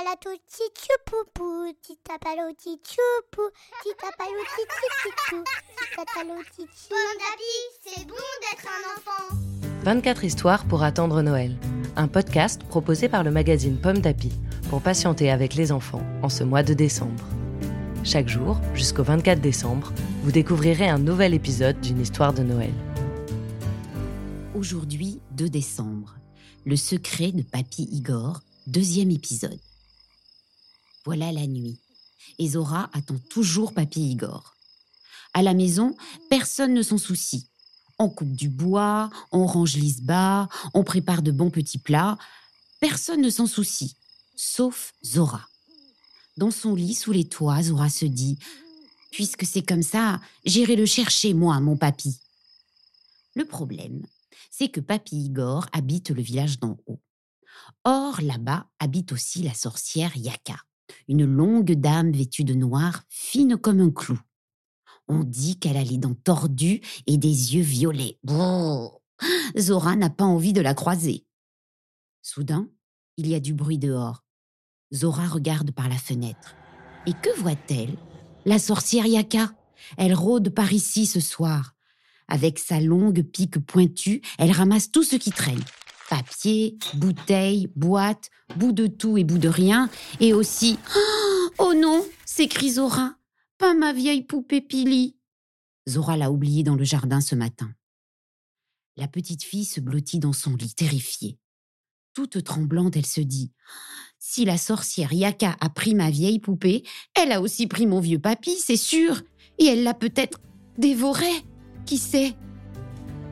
palato tchoupoupou, titapalo tchoupoupou, titapalo tchoupoupou, titapalo Pomme d'api, c'est bon d'être un enfant. 24 histoires pour attendre Noël. Un podcast proposé par le magazine Pomme d'Api pour patienter avec les enfants en ce mois de décembre. Chaque jour, jusqu'au 24 décembre, vous découvrirez un nouvel épisode d'une histoire de Noël. Aujourd'hui, 2 décembre. Le secret de Papy Igor, deuxième épisode. Voilà la nuit. Et Zora attend toujours Papy Igor. À la maison, personne ne s'en soucie. On coupe du bois, on range l'isba, on prépare de bons petits plats. Personne ne s'en soucie, sauf Zora. Dans son lit sous les toits, Zora se dit Puisque c'est comme ça, j'irai le chercher, moi, mon papy. Le problème, c'est que Papy Igor habite le village d'en haut. Or, là-bas habite aussi la sorcière Yaka, une longue dame vêtue de noir, fine comme un clou. On dit qu'elle a les dents tordues et des yeux violets. Zora n'a pas envie de la croiser. Soudain, il y a du bruit dehors. Zora regarde par la fenêtre. Et que voit-elle? La sorcière Yaka. Elle rôde par ici ce soir. Avec sa longue pique pointue, elle ramasse tout ce qui traîne. Papier, bouteilles, boîtes, bout de tout et bout de rien, et aussi Oh non s'écrie Zora. Pas ma vieille poupée Pili. Zora l'a oubliée dans le jardin ce matin. La petite fille se blottit dans son lit, terrifiée. Toute tremblante, elle se dit Si la sorcière Yaka a pris ma vieille poupée, elle a aussi pris mon vieux papy, c'est sûr, et elle l'a peut-être dévoré. Qui sait?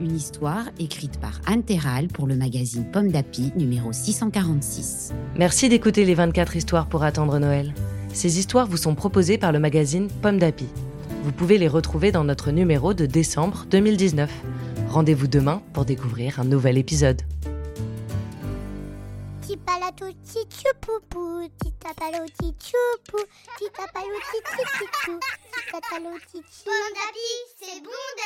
Une histoire écrite par Anne Terral pour le magazine Pomme d'Api numéro 646. Merci d'écouter les 24 histoires pour attendre Noël. Ces histoires vous sont proposées par le magazine Pomme d'Api. Vous pouvez les retrouver dans notre numéro de décembre 2019. Rendez-vous demain pour découvrir un nouvel épisode.